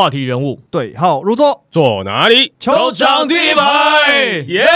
话题人物对号入座，坐哪里？球场第一排，耶！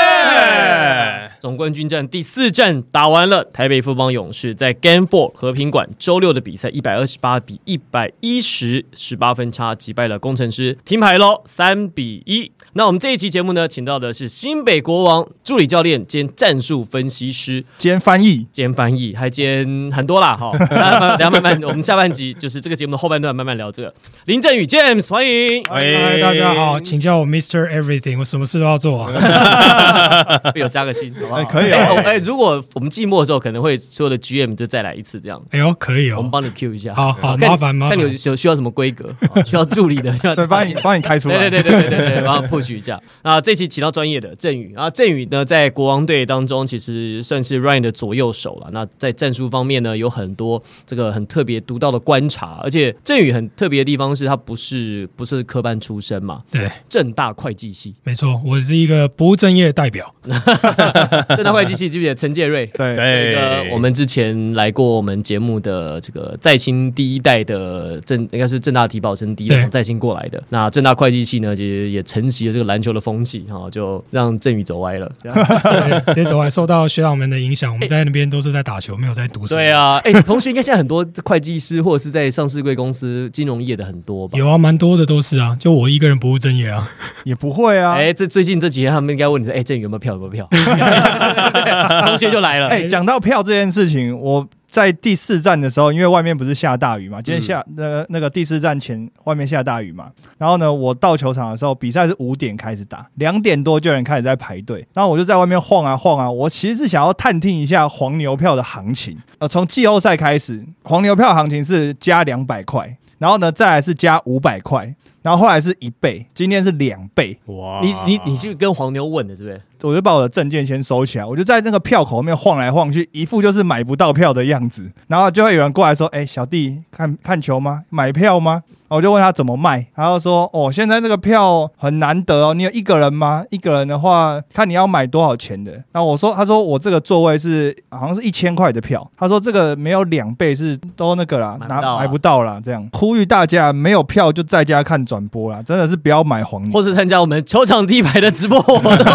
总冠军战第四战打完了，台北富邦勇士在 Game Four 和平馆周六的比赛一百二十八比一百一十十八分差击败了工程师，停牌喽，三比一。那我们这一期节目呢，请到的是新北国王助理教练兼战术分析师兼翻译，兼翻译，还兼很多啦哈。等下慢慢，我们下半集就是这个节目的后半段慢慢聊这个。林振宇 James 欢迎，嗨，大家好，请叫我 Mr. Everything，我什么事都要做啊。有加个薪，好不好？哎可以哎哦哎，如果我们寂寞的时候，可能会所有的 GM 就再来一次这样。哎呦，可以哦。我们帮你 Q 一下，好好看麻烦麻烦看你有有需要什么规格，需要助理的，要对，帮你帮你开出来，对对对对对对对，帮他 push 一下。啊，这期请到专业的振宇，然后振宇呢，在国王队当中其实算是 Ryan 的左右手了。那在战术方面呢，有很多这个很特别独到的观察，而且振宇很特别的地方是他不是不是科班出身嘛，对，正大会计系，没错，我是一个不务正业的代表。正大会计系记不记得陈介瑞？对对那个我们之前来过我们节目的这个在清第一代的正应该是正大体保生第一代从在清过来的。那正大会计系呢，其实也承袭了这个篮球的风气哈、就让振宇走歪了。这 样对接走歪受到学长们的影响，我们在那边都是在打球，没有在读书。对，啊，哎、同学应该现在很多会计师或者是在上市贵公司金融业的很多吧？有啊，蛮多的都是啊，就我一个人不务正业啊。也不会啊。哎、这最近这几天他们应该问你说，哎、振宇有没有票？有没有票？同学就来了。哎，讲到票这件事情，我在第四站的时候，因为外面不是下大雨嘛，今天下那个那个第四站前外面下大雨嘛，然后呢，我到球场的时候，比赛是五点开始打，两点多就有人开始在排队，然后我就在外面晃啊晃啊，我其实是想要探听一下黄牛票的行情。呃，从季后赛开始，黄牛票行情是加两百块，然后呢，再来是加五百块，然后后来是一倍，今天是两倍。哇你你你去跟黄牛问的，是不是？我就把我的证件先收起来，我就在那个票口后面晃来晃去，一副就是买不到票的样子。然后就会有人过来说：“哎、小弟，看看球吗？买票吗？”我就问他怎么卖，他就说：“哦，现在这个票很难得哦，你有一个人吗？一个人的话，看你要买多少钱的。”然后我说：“他说我这个座位是好像是一千块的票，他说这个没有两倍是都那个啦，拿买不到啊买不到啦。”这样呼吁大家没有票就在家看转播啦，真的是不要买黄牛。或是参加我们球场第一排的直播活动，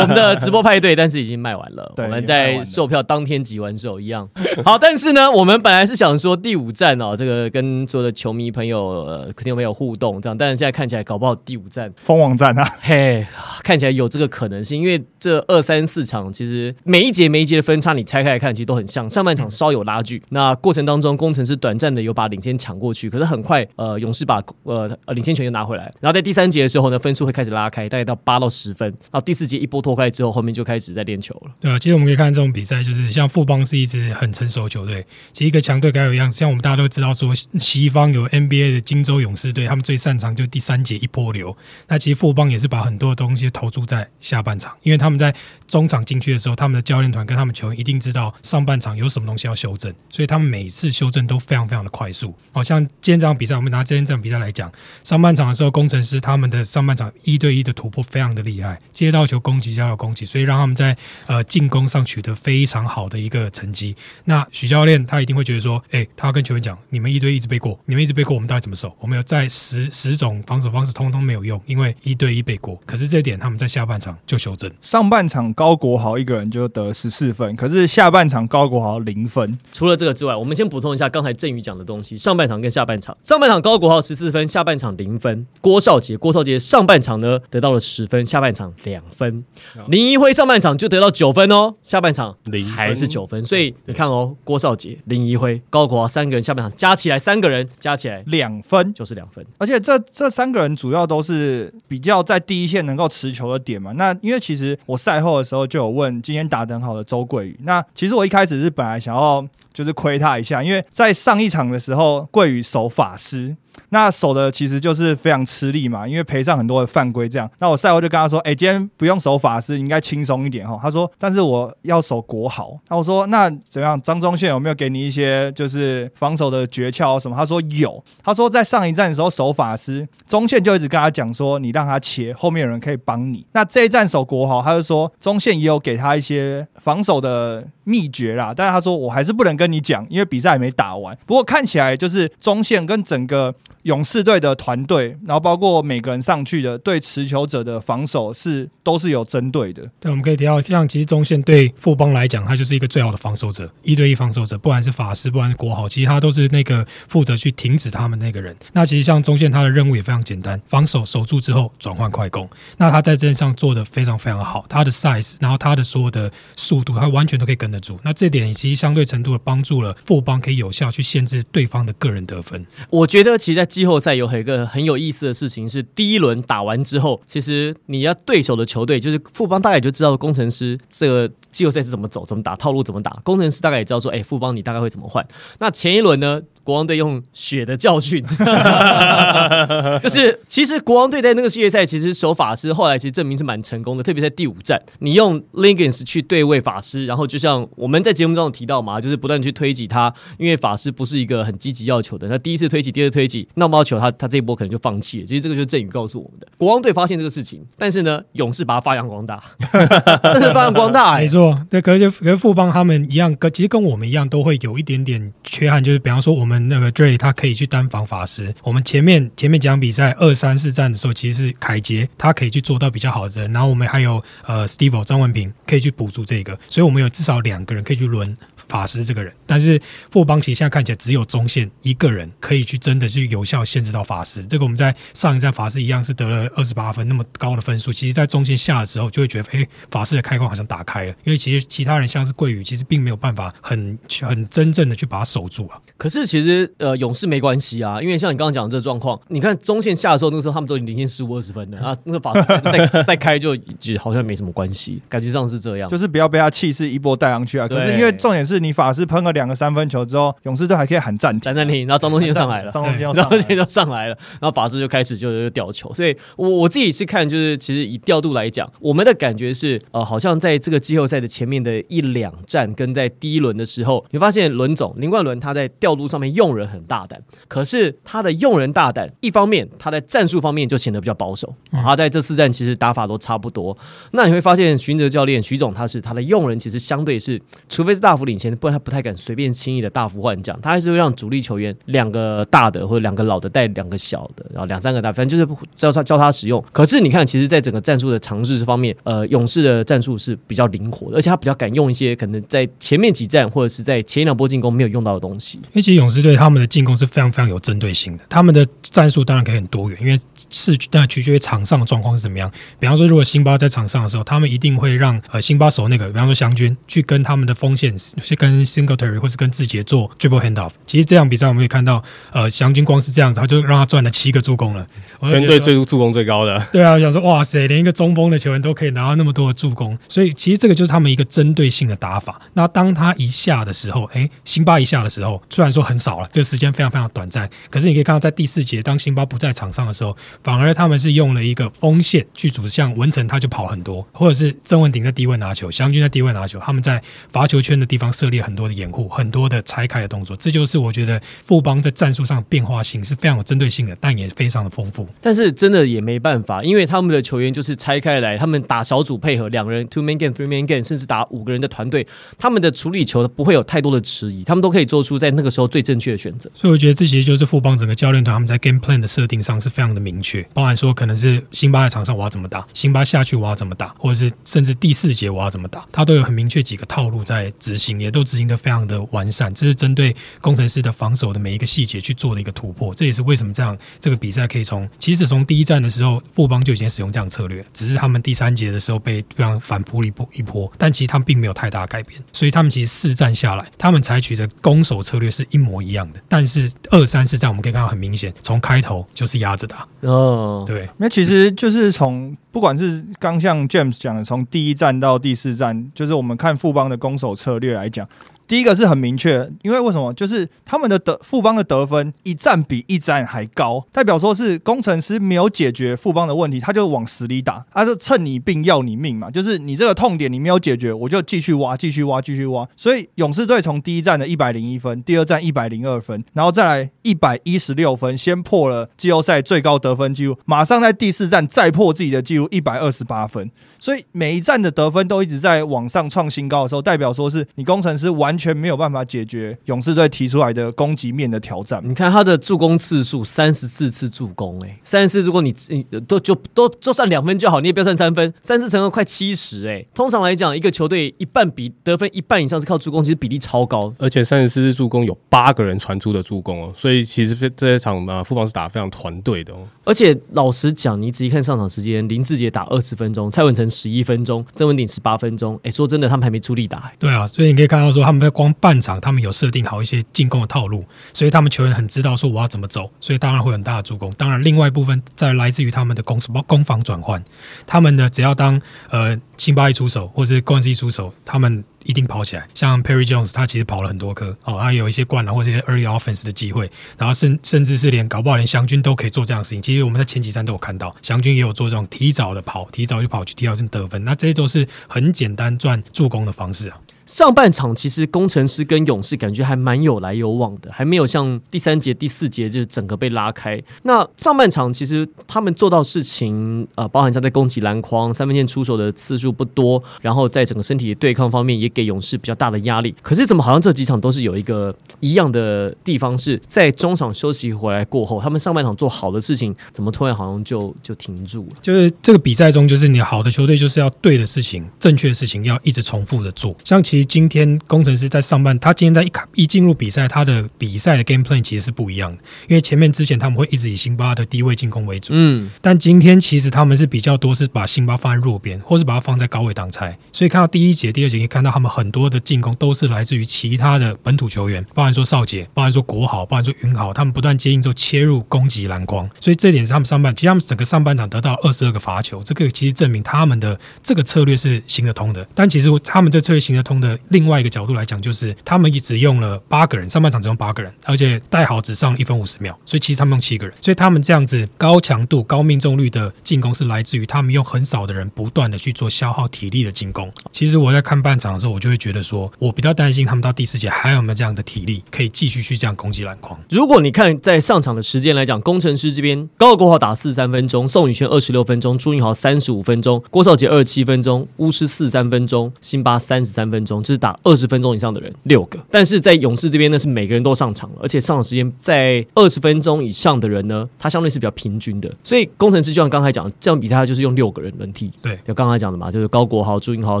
我们的直播派对，但是已经卖完了。我们在售票当天挤完手一样。好，但是呢，我们本来是想说第五站哦，这个跟所有的球迷朋友、呃，听众朋友互动这样，但是现在看起来搞不好第五站，封王站啊，嘿，看起来有这个可能性，因为这二三四场其实每一节每一节的分差，你拆开来看，其实都很像。上半场稍有拉锯，那过程当中工程师短暂的有把领先抢过去，可是很快呃勇士把呃呃领先又拿回来，然后在第三节的时候呢，分数会开始拉开，大概到八到十分，然后第四节一波脱开之后，后面就开始在练球了。对啊，其实我们可以看这种比赛，就是像富邦是一支很成熟的球队，其实一个强队该有样子。像我们大家都知道说，西方有 NBA 的金州勇士队，他们最擅长就第三节一波流。那其实富邦也是把很多的东西投注在下半场，因为他们在中场进去的时候，他们的教练团跟他们球员一定知道上半场有什么东西要修正，所以他们每次修正都非常非常的快速。好像今天这场比赛，我们拿今天这场比赛来讲，上半场的时候，工程师他们的上半场一对一的突破非常的厉害，接到球攻击就要有攻击，所以让他们在呃进攻上取得非常好的一个成绩。那许教练他一定会觉得说，哎、他要跟球员讲，你们一对一一直被过，你们一直被过，我们到底怎么守？我们有在十十种防守方式通通没有用，因为一对一被过。可是这一点他们在下半场就修正。上半场高国豪一个人就得十四分，可是下半场高国豪零分。除了这个之外，我们先补充一下刚才振宇讲的东西，上半场跟下半场。上半场高国豪十四分，下半场零分。郭少杰，郭少杰上半场呢得到了十分，下半场两分。林一辉上半场就得到九分哦，下半场零分还是九分。所以你看哦，郭少杰、林一辉、高国华三个人下半场加起来，三个人加起来两分，就是两分。而且这这三个人主要都是比较在第一线能够持球的点嘛。那因为其实我赛后的时候就有问今天打得很好的周桂宇，那其实我一开始是本来想要就是亏他一下，因为在上一场的时候桂宇守法师。那守的其实就是非常吃力嘛，因为赔上很多的犯规这样。那我赛后就跟他说：“哎、今天不用守法师，应该轻松一点哈。”他说：“但是我要守国豪。”那我说：“那怎样？张忠宪有没有给你一些就是防守的诀窍什么？”他说有。他说在上一站的时候守法师，中线就一直跟他讲说：“你让他切，后面有人可以帮你。”那这一站守国豪，他就说中线也有给他一些防守的秘诀啦，但是他说我还是不能跟你讲，因为比赛还没打完。不过看起来就是中线跟整个勇士队的团队，然后包括每个人上去的对持球者的防守是都是有针对的。对，我们可以提到，像其实中线对富邦来讲，他就是一个最好的防守者，一对一防守者，不管是法师，不管是国豪，其实他都是那个负责去停止他们那个人。那其实像中线，他的任务也非常简单，防守守住之后转换快攻。那他在这上做的非常非常好，他的 size，然后他的所有的速度，他完全都可以跟得住。那这点其实相对程度的帮助了富邦可以有效去限制对方的个人得分。我觉得其实，在季后赛有一个很有意思的事情是，第一轮打完之后，其实你要对手的球队，就是富邦，大概就知道工程师这个季后赛是怎么走、怎么打、套路怎么打。工程师大概也知道说，哎，富邦你大概会怎么换。那前一轮呢，国王队用血的教训，就是其实国王队在那个系列赛其实守法师，后来其实证明是蛮成功的，特别在第五战，你用 Lingens 去对位法师，然后就像我们在节目中有提到嘛，就是不断去推挤他，因为法师不是一个很积极要求的，那第一次推挤，第二次推挤，闹毛球，他他这一波可能就放弃了。其实这个就是郑宇告诉我们的，国王队发现这个事情，但是呢，勇士把它发扬光大，但是发扬光大、欸，没错，对，可是可是富邦他们一样，跟其实跟我们一样，都会有一点点缺憾，就是比方说我们那个 Dray 他可以去单防法师，我们前面前面几场比赛二三四战的时候，其实是凯杰他可以去做到比较好的，然后我们还有呃 Steve 张文平可以去补足这个，所以我们有至少两个人可以去轮法师这个人，但是富邦其实现在看起来只有中线一个人可以去真的去有效限制到法师，这个我们在上一站法师一样是得了二十八分那么高的分数，其实在中线下的时候就会觉得，哎，法师的开关好像打开了，因为其实其他人像是桂宇，其实并没有办法很很真正的去把它守住啊。可是其实呃，勇士没关系啊，因为像你刚刚讲的这个状况，你看中线下的时候，那个时候他们都已经领先十五二十分的啊，那个法师再 再开就就好像没什么关系，感觉上是这样。就是不要被他气势一波带上去啊！可是因为重点是你法师喷了两个三分球之后，勇士队还可以喊暂停，暂暂停，然后张东兴就上来了，张东兴 张东宪就上来了，然后法师就开始就就吊球，所以我我自己是看，就是其实以调度来讲，我们的感觉是，呃，好像在这个季后赛的前面的一两站，跟在第一轮的时候，你发现伦总林冠伦他在调度上面用人很大胆，可是他的用人大胆，一方面他在战术方面就显得比较保守，他在这四战其实打法都差不多，那你会发现徐哲教练徐总他是他的用人其实相对是，除非是大幅领先，不然他不太敢随便轻易的大幅换将，他还是会让主力球员两个大的或者两个老的带两个小的，然后两三个大，反正就是教他教他使用。可是你看，其实在整个战术的尝试方面，呃，勇士的战术是比较灵活的，而且他比较敢用一些可能在前面几战或者是在前两波进攻没有用到的东西。因为其实勇士队他们的进攻是非常非常有针对性的，他们的战术当然可以很多元，因为是那取决于场上的状况是怎么样。比方说，如果辛巴在场上的时候，他们一定会让呃辛巴守那个，比方说祥军去跟他们的锋线去跟 Singletary 或是跟志杰做 dribble handoff。其实这场比赛我们可以看到，呃，祥军光是这样子，他就让他赚了七个助攻了。全队最助攻最高的，对啊，我想说，哇塞，连一个中锋的球员都可以拿到那么多的助攻，所以其实这个就是他们一个针对性的打法。那当他一下的时候，哎，辛巴一下的时候，虽然说很少了，这个时间非常非常短暂，可是你可以看到在第四节，当辛巴不在场上的时候，反而他们是用了一个锋线去组，像文成他就跑很多，或者是郑文鼎在低位拿球，祥军在低位拿球，他们在罚球圈的地方设立很多的掩护，很多的拆开的动作，这就是我觉得富邦在战术上变化性是非常有针对性的，但也非常的丰富。但是真的也没办法，因为他们的球员就是拆开来，他们打小组配合，两个人 two man game、three man game，甚至打五个人的团队，他们的处理球不会有太多的迟疑，他们都可以做出在那个时候最正确的选择。所以我觉得这其实就是富邦整个教练团他们在 game plan 的设定上是非常的明确，包含说可能是辛巴在场上我要怎么打，辛巴下去我要怎么打，或者是甚至第四节我要怎么打，他都有很明确几个套路在执行，也都执行的非常的完善。这是针对工程师的防守的每一个细节去做的一个突破，这也是为什么这样这个比赛可以从其实从第一站的时候富邦就已经使用这样策略，只是他们第三节的时候被这样反扑了一波一波，但其实他们并没有太大改变，所以他们其实四战下来，他们采取的攻守策略是一模一样的，但是二三四战我们可以看到很明显，从开头就是压着打，哦，对，那其实就是从不管是刚像 James 讲的，从第一站到第四站，就是我们看富邦的攻守策略来讲，第一个是很明确，因为为什么？就是他们的得富邦的得分一战比一战还高，代表说是工程师没有解决富邦的问题，他就往死里打，他就趁你病要你命嘛，就是你这个痛点你没有解决，我就继续挖，继续挖，继续挖。所以勇士队从第一站的一百零一分，第二站一百零二分，然后再来一百一十六分，先破了季后赛最高得分纪录，马上在第四站再破自己的纪录一百二十八分。所以每一站的得分都一直在往上创新高的时候，代表说是你工程师完全没有办法解决勇士队提出来的攻击面的挑战。你看他的助攻次数三十四次助攻，哎，三十四助攻你你都就都就算两分就好，你也不要算三分，三四乘二快七十，哎，通常来讲，一个球队一半比得分一半以上是靠助攻，其实比例超高。而且三十四次助攻有八个人传出的助攻哦，所以其实这这场啊，富邦是打得非常团队的哦。而且老实讲，你仔细看上场时间，林志杰打二十分钟，蔡文成十一分钟，郑文鼎十八分钟。哎，说真的，他们还没出力打。对啊，所以你可以看到说，他们在光半场，他们有设定好一些进攻的套路，所以他们球员很知道说我要怎么走，所以当然会很大的助攻。当然，另外一部分在来自于他们的攻攻防转换，他们呢只要当呃辛巴一出手，或者是关西出手，他们。一定跑起来，像 Perry Jones，他其实跑了很多颗哦，他有一些灌篮或者一些 early offense 的机会，然后甚甚至是连搞不好连祥军都可以做这样的事情。其实我们在前几站都有看到，祥军也有做这种提早的跑，提早就跑去提早就得分，那这些都是很简单赚助攻的方式啊。上半场其实工程师跟勇士感觉还蛮有来有往的，还没有像第三节、第四节就整个被拉开。那上半场其实他们做到事情，呃，包含像在攻击篮筐、三分线出手的次数不多，然后在整个身体对抗方面也给勇士比较大的压力。可是怎么好像这几场都是有一个一样的地方，是在中场休息回来过后，他们上半场做好的事情，怎么突然好像就就停住了？就是这个比赛中，就是你好的球队就是要对的事情、正确的事情要一直重复的做，像其。今天工程师在上半，他今天在一卡一进入比赛，他的比赛的 game plan 其实是不一样的。因为前面之前他们会一直以辛巴的低位进攻为主，嗯，但今天其实他们是比较多是把辛巴放在弱边，或是把它放在高位挡拆。所以看到第一节、第二节可以看到他们很多的进攻都是来自于其他的本土球员，包含说少杰，包含说国豪，包含说云豪，他们不断接应之后切入攻击篮筐。所以这点是他们上半，其实他们整个上半场得到二十二个罚球，这个其实证明他们的这个策略是行得通的。但其实他们这策略行得通的。另外一个角度来讲，就是他们只用了八个人，上半场只用八个人，而且带好只上一分五十秒，所以其实他们用七个人，所以他们这样子高强度、高命中率的进攻是来自于他们用很少的人不断的去做消耗体力的进攻。其实我在看半场的时候，我就会觉得说，我比较担心他们到第四节还有没有这样的体力可以继续去这样攻击篮筐。如果你看在上场的时间来讲，工程师这边高国豪打四十三分钟，宋宇轩二十六分钟，朱云豪三十五分钟，郭少杰二十七分钟，巫师四三分钟，辛巴三十三分钟，这是打二十分。钟以上的人六个，但是在勇士这边呢，是每个人都上场了，而且上场时间在二十分钟以上的人呢，他相对是比较平均的。所以工程师就像刚才讲，这样比赛就是用六个人轮替。对，就刚才讲的嘛，就是高国豪、朱云豪、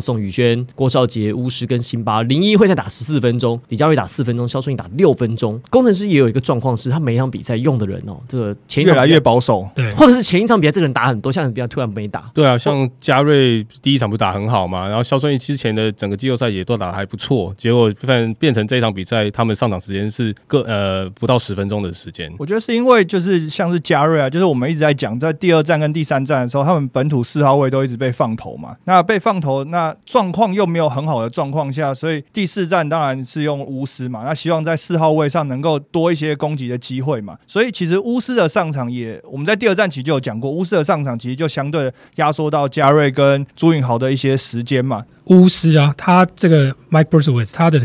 宋宇轩、郭少杰、巫师跟辛巴，林一会再打十四分钟，李佳瑞打四分钟，肖顺义打六分钟。工程师也有一个状况是，他每一场比赛用的人哦，这个前越来越保守，对，或者是前一场比赛这个人打很多，像比较突然没打。对啊，像嘉瑞第一场不打很好嘛，然后肖顺义之前的整个季后赛也也都打的还不错，结果反变成这场比赛，他们上场时间是各呃不到十分钟的时间。我觉得是因为就是像是加瑞啊，就是我们一直在讲，在第二站跟第三站的时候，他们本土四号位都一直被放投嘛。那被放投，那状况又没有很好的状况下，所以第四站当然是用巫师嘛。那希望在四号位上能够多一些攻击的机会嘛。所以其实巫师的上场也，我们在第二站其实就有讲过，巫师的上场其实就相对压缩到加瑞跟朱允豪的一些时间嘛。巫师啊，他这个 Mike Bruce 他的。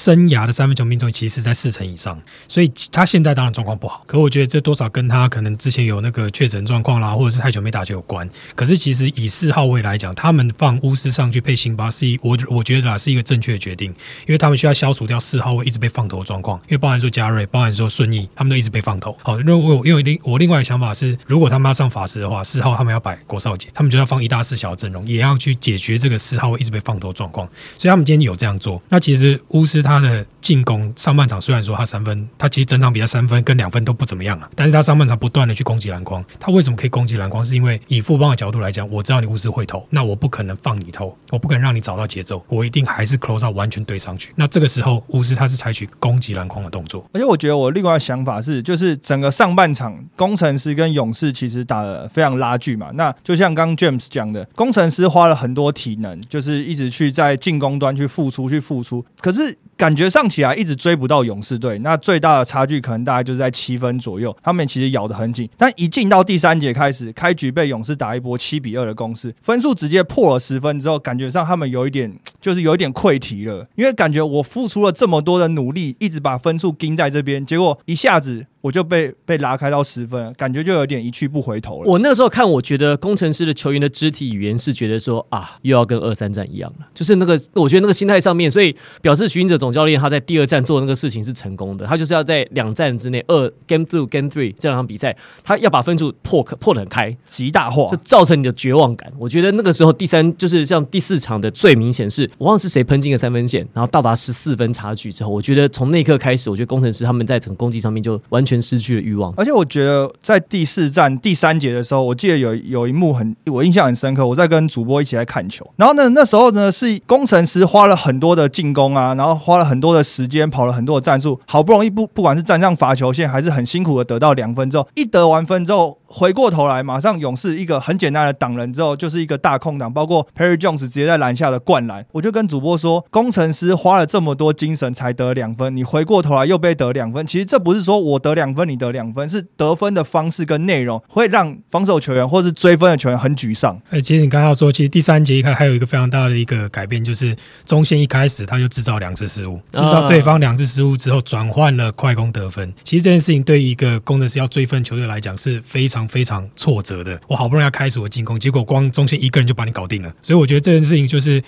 生涯的三分球命中率其实在四成以上，所以他现在当然状况不好。可我觉得这多少跟他可能之前有那个确诊状况啦，或者是太久没打球有关。可是其实以四号位来讲，他们放巫师上去配辛巴是一我我觉得啊是一个正确的决定，因为他们需要消除掉四号位一直被放投的状况。因为包含说加瑞，包含说顺义，他们都一直被放投。好，如果因为另我另外的想法是，如果他们要上法师的话，四号他们要摆国少杰，他们就要放一大四小的阵容，也要去解决这个四号位一直被放投状况。所以他们今天有这样做。那其实巫师。他他的进攻上半场虽然说他三分，他其实整场比赛三分跟两分都不怎么样啊，但是他上半场不断的去攻击篮筐。他为什么可以攻击篮筐？是因为以富邦的角度来讲，我知道你巫师会投，那我不可能放你投，我不可能让你找到节奏，我一定还是 close out 完全对上去。那这个时候巫师他是采取攻击篮筐的动作。而且我觉得我另外的想法是，就是整个上半场工程师跟勇士其实打的非常拉锯嘛。那就像刚 James 讲的，工程师花了很多体能，就是一直去在进攻端去付出，去付出，可是。感觉上起来一直追不到勇士队，那最大的差距可能大概就是在七分左右。他们其实咬得很紧，但一进到第三节开始，开局被勇士打一波七比二的攻势，分数直接破了十分之后，感觉上他们有一点就是有一点溃堤了，因为感觉我付出了这么多的努力，一直把分数盯在这边，结果一下子我就被被拉开到十分，感觉就有点一去不回头了。我那个时候看，我觉得工程师的球员的肢体语言是觉得说啊，又要跟二三战一样了，就是那个我觉得那个心态上面，所以表示徐云哲总教练他在第二站做那个事情是成功的，他就是要在两站之内二 game two game three 这两场比赛，他要把分数破破得很开，极大化就，造成你的绝望感。我觉得那个时候第三就是像第四场的最明显是，我忘了是谁喷进了三分线，然后到达十四分差距之后，我觉得从那一刻开始，我觉得工程师他们在整个攻击上面就完全全失去了欲望。而且我觉得在第四站第三节的时候，我记得有有一幕很我印象很深刻，我在跟主播一起在看球，然后呢那时候呢是工程师花了很多的进攻啊，然后花了很多的时间，跑了很多的战术，好不容易不不管是站上罚球线，还是很辛苦的得到两分之后，一得完分之后。回过头来，马上勇士一个很简单的挡人之后，就是一个大空档，包括 Perry Jones 直接在篮下的灌篮。我就跟主播说，工程师花了这么多精神才得两分，你回过头来又被得两分。其实这不是说我得两分，你得两分，是得分的方式跟内容会让防守球员或是追分的球员很沮丧。哎，其实你刚刚说，其实第三节一开还有一个非常大的一个改变，就是中线一开始他就制造两次失误，制造对方两次失误之后，转换了快攻得分。其实这件事情对于一个工程师要追分球队来讲是非常非常挫折的。我好不容易要开始我进攻，结果光中线一个人就把你搞定了。所以我觉得这件事情就是。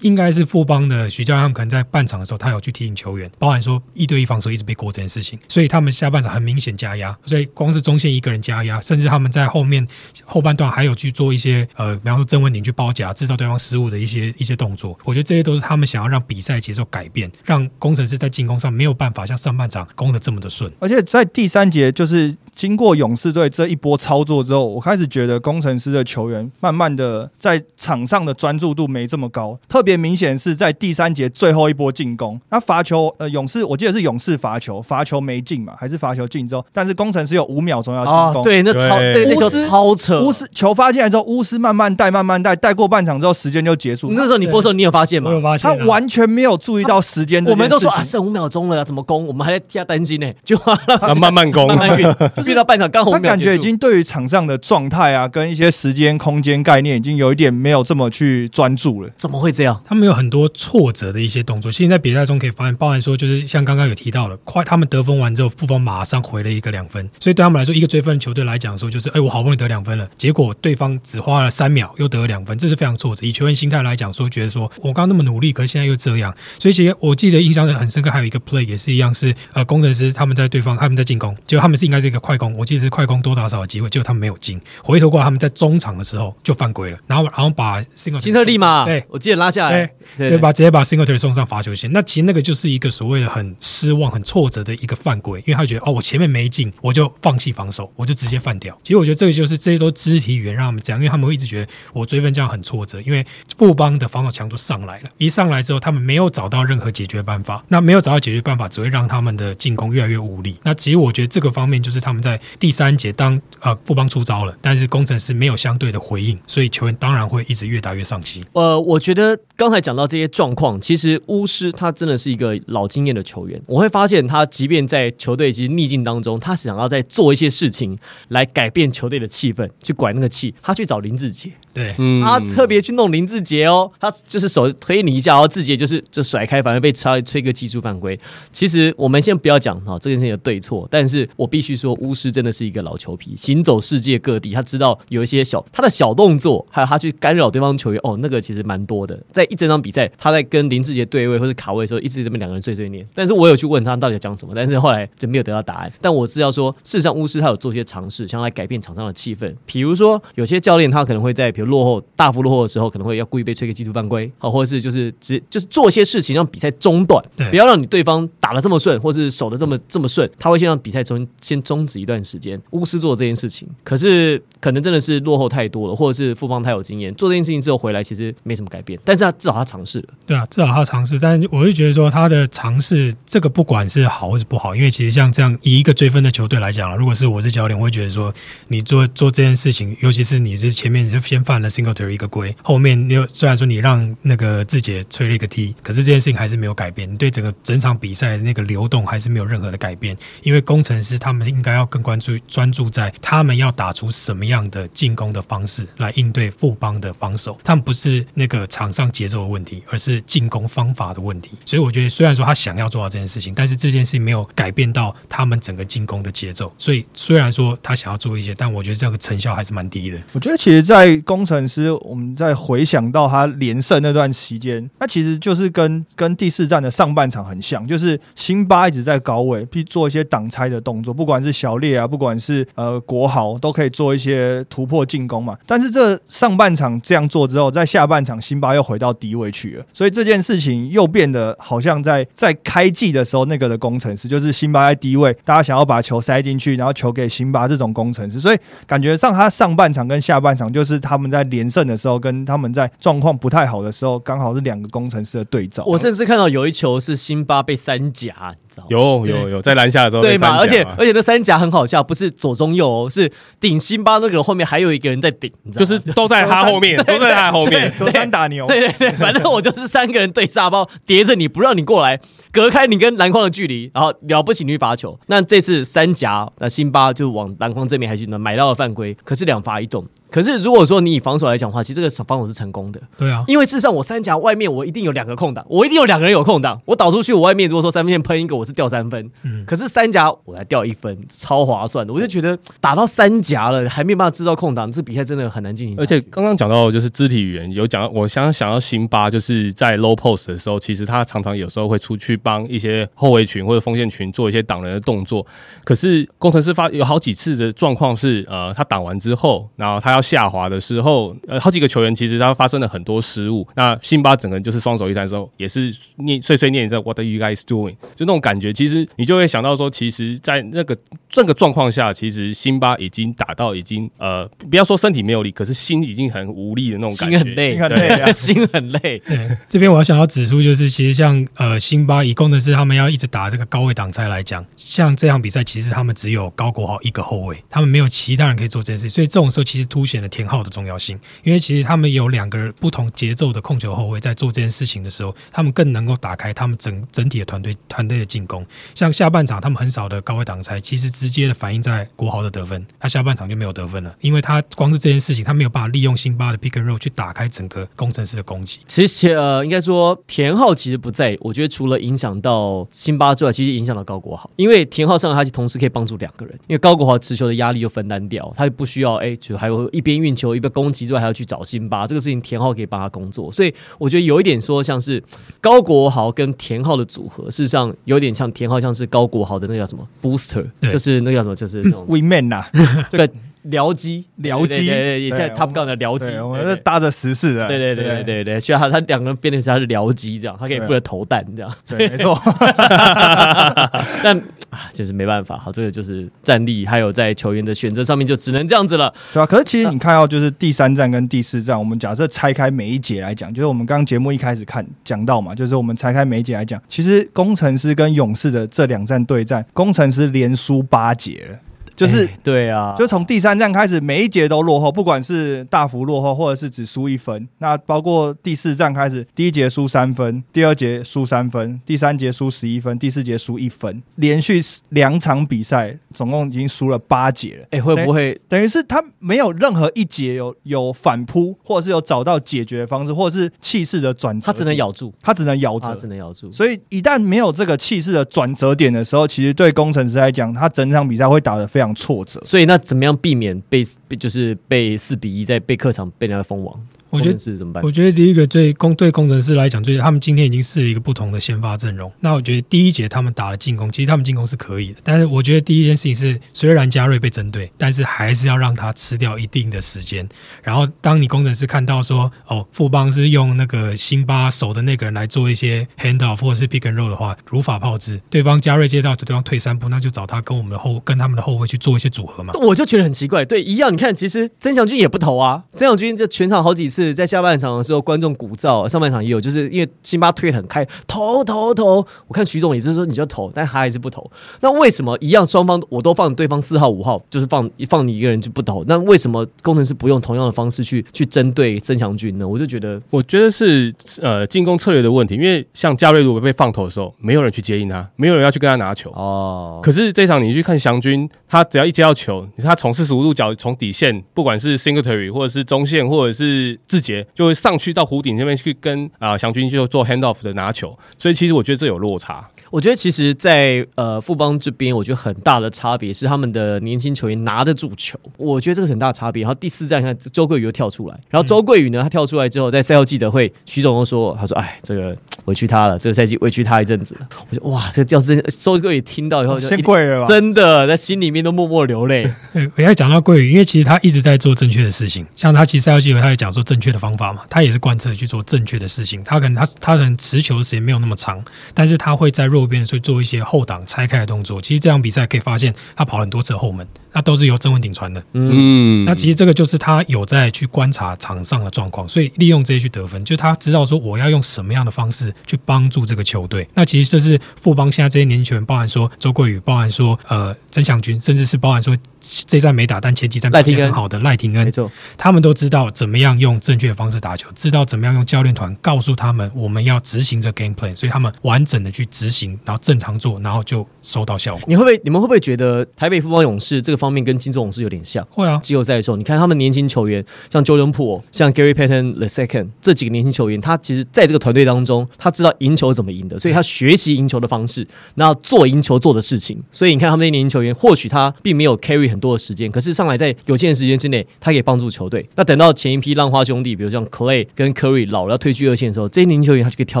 应该是富邦的徐教练，他们可能在半场的时候，他有去提醒球员，包含说一对一防守一直被过这件事情，所以他们下半场很明显加压，所以光是中线一个人加压，甚至他们在后面后半段还有去做一些呃，比方说曾文鼎去包夹，制造对方失误的一些一些动作。我觉得这些都是他们想要让比赛节奏改变，让工程师在进攻上没有办法像上半场攻的这么的顺。而且在第三节，就是经过勇士队这一波操作之后，我开始觉得工程师的球员慢慢的在场上的专注度没这么高，特别明显是在第三节最后一波进攻，那罚球呃勇士我记得是勇士罚球，罚球没进嘛，还是罚球进之后，但是工程师有五秒钟要进攻，，哦对，那超对对那球超扯。巫师球发进来之后，巫师慢慢带慢慢带，带过半场之后时间就结束，那时候你播的时候，你有发现吗？我？有发现啊、他完全没有注意到时间我们都说啊，剩五秒钟了，怎么攻？我们还在替他担心呢，就 啊慢慢攻。慢，慢运，运到半场刚好五他感觉已。经对于场上的状态啊，跟一些时间、空间概念，已经有一点没有这么去专注了。怎么会这样？他们有很多挫折的一些动作，现在在比赛中可以发现，包含说就是像刚刚有提到了，快他们得分完之后，不妨马上回了一个两分，所以对他们来说，一个追分的球队来讲说，就是哎，我好不容易得两分了，结果对方只花了三秒又得了两分，这是非常挫折。以球员心态来讲说，觉得说我刚刚那么努力，可是现在又这样，所以其实我记得印象很深刻，还有一个 play 也是一样是呃工程师他们在对方他们在进攻，结果他们是应该是一个快攻，我记得是快攻多打少的机会，结果他们没有进，回头过来他们在中场的时候就犯规了，然后然后把 single 辛特利嘛，对。我记得拉下来，对对，把直接把 Singletary 送上罚球线。那其实那个就是一个所谓的很失望、很挫折的一个犯规，因为他觉得哦，我前面没进，我就放弃防守，我就直接犯掉。其实我觉得这个就是这些都肢体语言让他们这样，因为他们会一直觉得我追分这样很挫折，因为布邦的防守强度上来了，一上来之后他们没有找到任何解决办法，那没有找到解决办法，只会让他们的进攻越来越无力。那其实我觉得这个方面就是他们在第三节当啊富邦出招了，但是工程师没有相对的回应，所以球员当然会一直越打越上心。呃，我觉得刚才讲到这些状况，其实巫师他真的是一个老经验的球员。我会发现他即便在球队其实逆境当中，他想要在做一些事情来改变球队的气氛，去拐那个气。他去找林志杰，对，嗯他特别去弄林志杰哦，他就是手推你一下，然后志杰就是就甩开，反而被吹吹个技术犯规。其实我们先不要讲哈这件事情的对错，但是我必须说，巫师真的是一个老球皮，行走世界各地，他知道有一些小他的小动作，还有他去干扰对方球员，哦，那个其实蛮多的。在一整场比赛，他在跟林志杰对位或者卡位的时候，一直这么两个人碎碎念。但是我有去问他到底在讲什么，但是后来就没有得到答案。但我是要说，事实上巫师他有做一些尝试，想要来改变场上的气氛。比如说，有些教练他可能会在比如落后大幅落后的时候，可能会要故意被吹个技术犯规，好，或者是就是只就是做一些事情让比赛中断，对。不要让你对方打得这么顺，或是守得这么这么顺，他会先让比赛中先终止一段时间。巫师做这件事情，可是可能真的是落后太多了，或者是富邦太有经验，做这件事情之后回来其实没什么改变，但是他至少他尝试了。对啊，至少他尝试，但是我会觉得说他的尝试，这个不管是好或是不好，因为其实像这样以一个追分的球队来讲了，如果是我是教练，我会觉得说你做做这件事情，尤其是你是前面就先犯了 Singletary 一个规，后面你又虽然说你让那个志杰吹了一个 T，可是这件事情还是没有改变，你对整个整场比赛那个流动还是没有任何的改变，因为工程师他们应该要更关注专注在他们要打出什么样的进攻的方式来应对富邦的防守，他们不是那个场上节奏的问题，而是进攻方法的问题。所以我觉得虽然说他想要做到这件事情，但是这件事情没有改变到他们整个进攻的节奏。所以虽然说他想要做一些，但我觉得这个成效还是蛮低的。我觉得其实，在工程师，我们在回想到他连胜那段期间，那其实就是跟跟第四站的上半场很像，就是辛巴一直在高位，去做一些挡拆的动作，不管是小烈啊，不管是呃国豪，都可以做一些突破进攻嘛。但是这上半场这样做之后，在下半场辛巴又回到低位去了，所以这件事情又变得好像在在开季的时候那个的工程师，就是辛巴在低位，大家想要把球塞进去，然后球给辛巴这种工程师，所以感觉上他上半场跟下半场就是他们在连胜的时候，跟他们在状况不太好的时候，刚好是两个工程师的对照。我甚至看到有一球是辛巴被三假有有有，在篮下的时候对嘛？而且而且那三夹很好笑，不是左中右哦，是顶辛巴那个后面还有一个人在顶，你知道就是都在他后面，都在他后面。隔山打牛，对对对，反正我就是三个人对沙包叠着你，不让你过来，隔开你跟篮筐的距离，然后了不起你去罚球。那这次三夹，那辛巴就往篮筐这边还去呢，买到了犯规，可是两罚一中。可是如果说你以防守来讲的话，其实这个防守是成功的，对啊，因为事实上我三夹外面我一定有两个空档，我一定有两个人有空档，我倒出去我外面如果说三分线喷一个，我是掉三分，嗯可是三甲我来掉一分，超划算的。我就觉得打到三甲了，还没有办法制造空档，这比赛真的很难进行。而且刚刚讲到就是肢体语言，有讲到我想想要辛巴，就是在 low post 的时候，其实他常常有时候会出去帮一些后卫群或者锋线群做一些挡人的动作。可是工程师发有好几次的状况是，呃，他挡完之后，然后他要下滑的时候，呃，好几个球员其实他发生了很多失误。那辛巴整个人就是双手一摊的时候，也是念碎碎念着 What are you guys doing？就那种感觉，其实你就会想到说，其实，在那个这个状况下，其实辛巴已经打到已经呃，不要说身体没有力，可是心已经很无力的那种感觉，心很累，心很累啊心很累。对，这边我要想要指出，就是其实像呃辛巴以工程师他们要一直打这个高位挡拆来讲，像这场比赛其实他们只有高国豪一个后卫，他们没有其他人可以做这件事，所以这种时候其实凸显了田浩的重要性，因为其实他们有两个不同节奏的控球后卫在做这件事情的时候，他们更能够打开他们整整体的团队团队的进攻。像下半场他们很少的高位挡拆，其实直接的反映在国豪的得分，他下半场就没有得分了，因为他光是这件事情，他没有办法利用辛巴的 pick and roll 去打开整个工程师的攻击。其实呃，应该说田浩其实不在，我觉得除了影响到辛巴之外，其实影响到高国豪，因为田浩上来他同时可以帮助两个人，因为高国豪持球的压力就分担掉，他就不需要哎，就还有一边运球一边攻击之外，还要去找辛巴，这个事情田浩可以帮他工作，所以我觉得有一点说像是高国豪跟田浩的组合，事实上有点像田浩像是高国豪的那个叫什么 booster，就是那个叫什么，就是那种 We Man 呐，对僚机，僚机对对对对，也现在对 Top Gun 的僚机，我们是搭着十四的，对对对对对对，需要他他两个人编的是他是僚机这样，他可以负责投弹这样，对，没错，但啊，就是没办法，好，这个就是战力，还有在球员的选择上面就只能这样子了。对啊。可是其实你看到就是第三站跟第四站，我们假设拆开每一节来讲，就是我们刚刚节目一开始看讲到嘛，就是我们拆开每一节来讲，其实工程师跟勇士的这两站对战，工程师连输八节了。就是哎对啊，就从第三站开始，每一节都落后，不管是大幅落后，或者是只输一分。那包括第四站开始，第一节输三分，第二节输三分，第三节输十一分，第四节输一分，连续两场比赛，总共已经输了八节了。哎、会不会等于是他没有任何一节有有反扑，或者是有找到解决的方式，或者是气势的转折，他只能，咬住，他只能咬他。只能咬住。所以一旦没有这个气势的转折点的时候，其实对工程师来讲，他整场比赛会打得非常挫折。所以那怎么样避免被被就是被四比一在被客场被人家封王？我觉得是怎么办？我觉得第一个对工对工程师来讲，就是他们今天已经试了一个不同的先发阵容。那我觉得第一节他们打了进攻，其实他们进攻是可以的。但是我觉得第一件事情是，虽然加瑞被针对，但是还是要让他吃掉一定的时间。然后当你工程师看到说，哦，富邦是用那个辛巴守的那个人来做一些 hand off 或者是 pick and roll 的话，如法炮制。对方加瑞接到对方退三步，那就找他跟我们的后跟他们的后卫去做一些组合嘛。我就觉得很奇怪，对，一样。你看，其实曾祥军也不投啊，曾祥军这全场好几次次在下半场的时候，观众鼓噪，上半场也有，就是因为辛巴推得很开，投投投。我看徐总也是说你就投，但他还是不投。那为什么一样双方我都放对方四号五号，就是放放你一个人就不投？那为什么工程师不用同样的方式去去针对曾祥军呢？我就觉得我觉得是呃进攻策略的问题，因为像加瑞如果被放投的时候，没有人去接应他，没有人要去跟他拿球。哦，可是这场你去看祥军，他只要一接到球，他从四十五度角从底线，不管是 Singletary 或者是中线或者是志杰，就会上去到湖顶那边去跟啊祥军就做 hand off 的拿球。所以其实我觉得这有落差。我觉得其实，在呃富邦这边，我觉得很大的差别是他们的年轻球员拿得住球，我觉得这个很大的差别。然后第四站看周桂宇又跳出来，然后周桂宇呢，他跳出来之后，在赛后记者会，徐总又说，他说：“哎，这个委屈他了，这个赛季委屈他一阵子。”我说：“哇，这个教师周桂宇听到以后就先跪了吧，真的在心里面都默默流泪。对，我要讲到桂宇，因为其实他一直在做正确的事情，像他其实赛后记者他也讲说正确的方法嘛，他也是贯彻去做正确的事情。他可能他他可能持球的时间没有那么长，但是他会在弱边所以做一些。后挡拆开的动作，其实这场比赛可以发现，他跑了很多次后门，那都是由曾文鼎传的。嗯，那其实这个就是他有在去观察场上的状况，所以利用这些去得分，就他知道说我要用什么样的方式去帮助这个球队。那其实这是富邦现在这些年轻球员，包含说周桂宇，包含说呃曾祥军，甚至是包含说这站没打，但前几站表现很好的赖廷恩，没错，他们都知道怎么样用正确的方式打球，知道怎么样用教练团告诉他们我们要执行这 game plan，所以他们完整的去执行，然后正常做。然后就收到效果。你会不会？你们会不会觉得台北富邦勇士这个方面跟金州勇士有点像？会啊。季后赛的时候，你看他们年轻球员，像 Jordan Po，像 Gary Payton the Second 这几个年轻球员，他其实在这个团队当中，他知道赢球怎么赢的，所以他学习赢球的方式，然后做赢球做的事情。所以你看他们那些年轻球员，或许他并没有 carry 很多的时间，可是上来在有限的时间之内，他可以帮助球队。那等到前一批浪花兄弟，比如像 Clay 跟 Curry 老了要退居二线的时候，这些年轻球员他就可以跳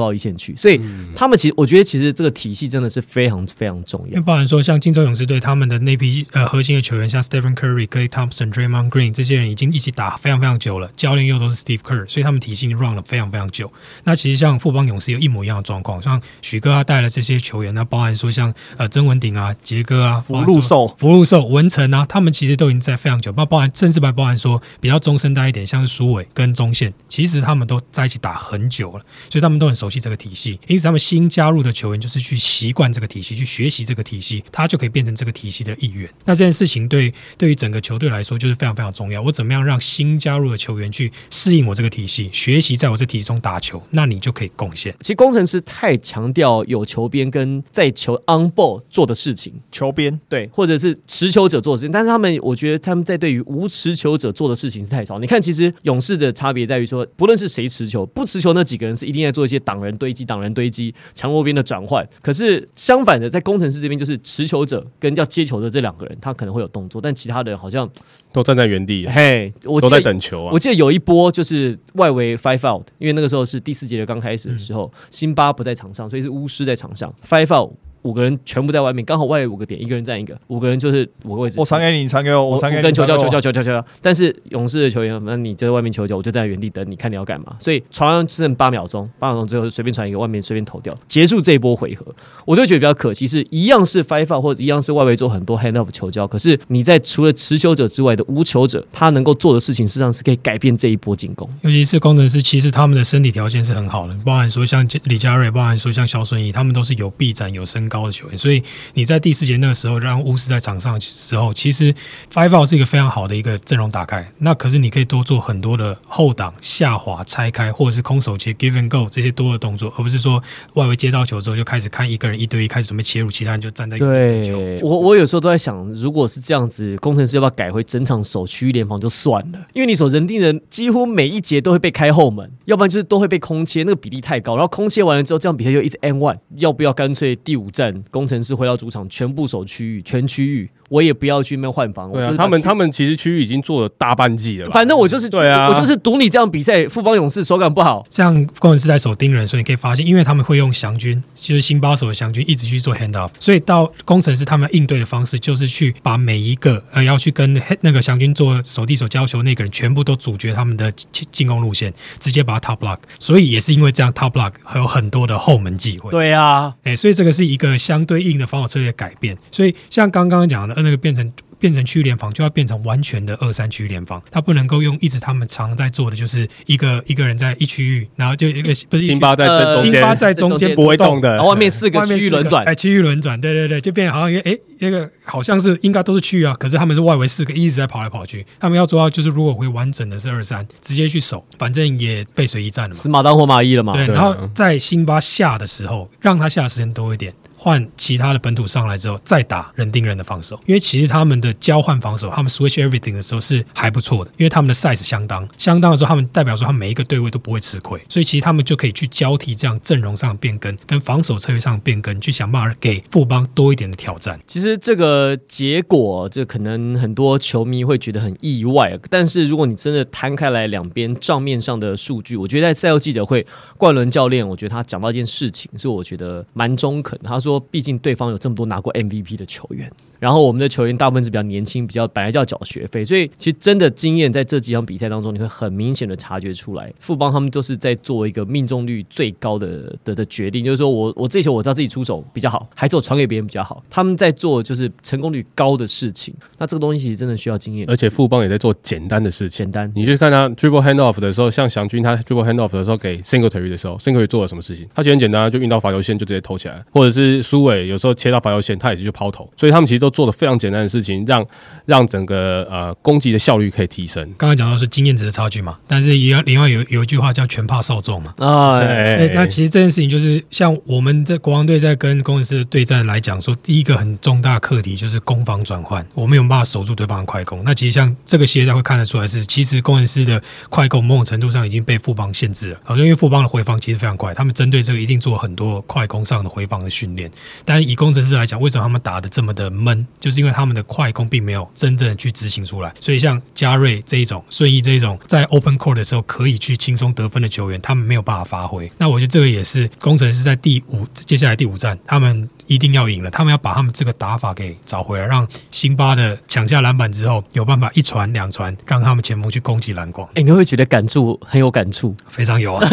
到一线去。所以他们其实，我觉得其实这个体系真的是非常非常重要。因为包含说，像金州勇士队他们的那批呃核心的球员，像 Stephen Curry、Clay Thompson、Draymond Green 这些人已经一起打非常非常久了，教练又都是 Steve Kerr，所以他们体系 run 了非常非常久。那其实像富邦勇士有一模一样的状况，像许哥他带了这些球员，那包含说像呃曾文鼎啊、杰哥啊、福禄寿、福禄寿、文成啊，他们其实都已经在非常久，包包含甚至还包含说比较中生代一点，像是苏伟跟中线，其实他们都在一起打很久了，所以他们都很熟悉这个体系。因此，他们新加入的球员就是去习惯这个体系，去学习这个体系。他就可以变成这个体系的一员。那这件事情对对于整个球队来说就是非常非常重要。我怎么样让新加入的球员去适应我这个体系，学习在我这体系中打球，那你就可以贡献。其实工程师太强调有球边跟在球 on ball 做的事情，球边对，或者是持球者做的事情。但是他们，我觉得他们在对于无持球者做的事情是太少。你看，其实勇士的差别在于说，不论是谁持球，不持球那几个人是一定在做一些挡人堆积、挡人堆积、强弱边的转换。可是相反的，在工程师这边就是持球者跟要接球的这两个人，他可能会有动作，但其他的人好像都站在原地，嘿，我都在等球啊。我记得有一波就是外围 five out，因为那个时候是第四节的刚开始的时候，辛巴不在场上，所以是巫师在场上 five out。五个人全部在外面，刚好外围五个点，一个人占一个，五个人就是五个位置。我传给你，传给我，我传给你。跟球叫球叫球叫球叫。但是勇士的球员，那你就在外面球叫，我就在原地等，你看你要干嘛？所以传完剩八秒钟，八秒钟最后随便传一个，外面随便投掉，结束这一波回合。我就觉得比较可惜，是一样是 five out 或者一样是外围做很多 hand off 球交，可是你在除了持球者之外的无球者，他能够做的事情，事实上是可以改变这一波进攻。尤其是工程师，其实他们的身体条件是很好的，包含说像李佳瑞，包含说像肖顺义，他们都是有臂展、有身高的球员，所以。你在第四节那个时候让巫师在场上时候，其实 five out 是一个非常好的一个阵容打开。那可是你可以多做很多的后挡、下滑、拆开，或者是空手切、give and go 这些多的动作，而不是说外围接到球之后就开始看一个人一对一开始准备切入，其他人就站在对。我我有时候都在想，如果是这样子，工程师要不要改回整场守区域联防就算了？因为你守人盯人，几乎每一节都会被开后门，要不然就是都会被空切，那个比例太高。然后空切完了之后，这样比赛就一直 n one。要不要干脆第五站工程师？回到主场，全部守区域，全区域。我也不要去那边换防。对啊，他们他们其实区域已经做了大半季了。反正我就是对啊，我就是赌你这样比赛，富邦勇士手感不好。像工程师在守盯人，所以你可以发现，因为他们会用祥军，就是新八手的祥军，一直去做 hand off。所以到工程师他们应对的方式，就是去把每一个呃要去跟那个祥军做手递手交球那个人，全部都阻绝他们的进进攻路线，直接把他 top block。所以也是因为这样，top block 还有很多的后门机会。对啊，哎，所以这个是一个相对应的防守策略改变。所以像刚刚讲的，呃，那个变成。变成区域联防，就要变成完全的二三区域联防，他不能够用一直他们常在做的，就是一个一个人在一区域，然后就一个不是辛巴在中辛巴，在中间不会动的然后外面四个外面区域轮转哎，，区域轮转，对对对，就变好像一个哎，那个好像是应该都是区域啊，可是他们是外围四个一直在跑来跑去，他们要做到就是如果会完整的是二三，直接去守，反正也背水一战了嘛。死马当活马医了嘛。对，对然后在辛巴下的时候，让他下的时间多一点。换其他的本土上来之后，再打人盯人的防守，因为其实他们的交换防守，他们 switch everything 的时候是还不错的，因为他们的 size 相当相当的时候，他们代表说他每一个对位都不会吃亏，所以其实他们就可以去交替这样阵容上的变更跟防守策略上的变更，去想办法给富邦多一点的挑战。其实这个结果，这可能很多球迷会觉得很意外，但是如果你真的摊开来两边账面上的数据，我觉得在赛后记者会，冠伦教练，我觉得他讲到一件事情，是我觉得蛮中肯。他说，毕竟对方有这么多拿过 MVP 的球员，然后我们的球员大部分是比较年轻，比较本来就要缴学费，所以其实真的经验在这几场比赛当中，你会很明显的察觉出来，富邦他们都是在做一个命中率最高的的的决定，就是说我我这球我知道自己出手比较好，还是我传给别人比较好，他们在做就是成功率高的事情。那这个东西其实真的需要经验，而且富邦也在做简单的事情。简单。你去看他 dribble handoff 的时候，像祥军他 dribble handoff 的时候给 Singletary 的时候，Singletary 做了什么事情？他其实很简单啊，就运到罚球线就直接投起来，或者是苏伟有时候切到罚球线，他也是去抛投，所以他们其实都做了非常简单的事情，让让整个呃攻击的效率可以提升。刚刚讲到是经验值的差距嘛，但是也要另外有有一句话叫全怕少壮嘛。哎，对，那其实这件事情就是像我们在国王队在跟工程师的对战来讲，说第一个很重大课题就是攻防转换，我们有没有办法守住对方的快攻。那其实像这个系列赛会看得出来是，其实工程师的快攻某种程度上已经被富邦限制了。好像因为富邦的回防其实非常快，他们针对这个一定做了很多快攻上的回防的训练。但以工程师来讲，为什么他们打的这么的闷？就是因为他们的快攻并没有真正的去执行出来。所以像嘉瑞这一种、顺义这一种，在 open court 的时候可以去轻松得分的球员，他们没有办法发挥。那我觉得这个也是工程师在第五接下来第五站，他们一定要赢了，他们要把他们这个打法给找回来，让辛巴的抢下篮板之后，有办法一传两传，让他们前锋去攻击篮筐，哎，你会觉得感触很有感触？非常有啊。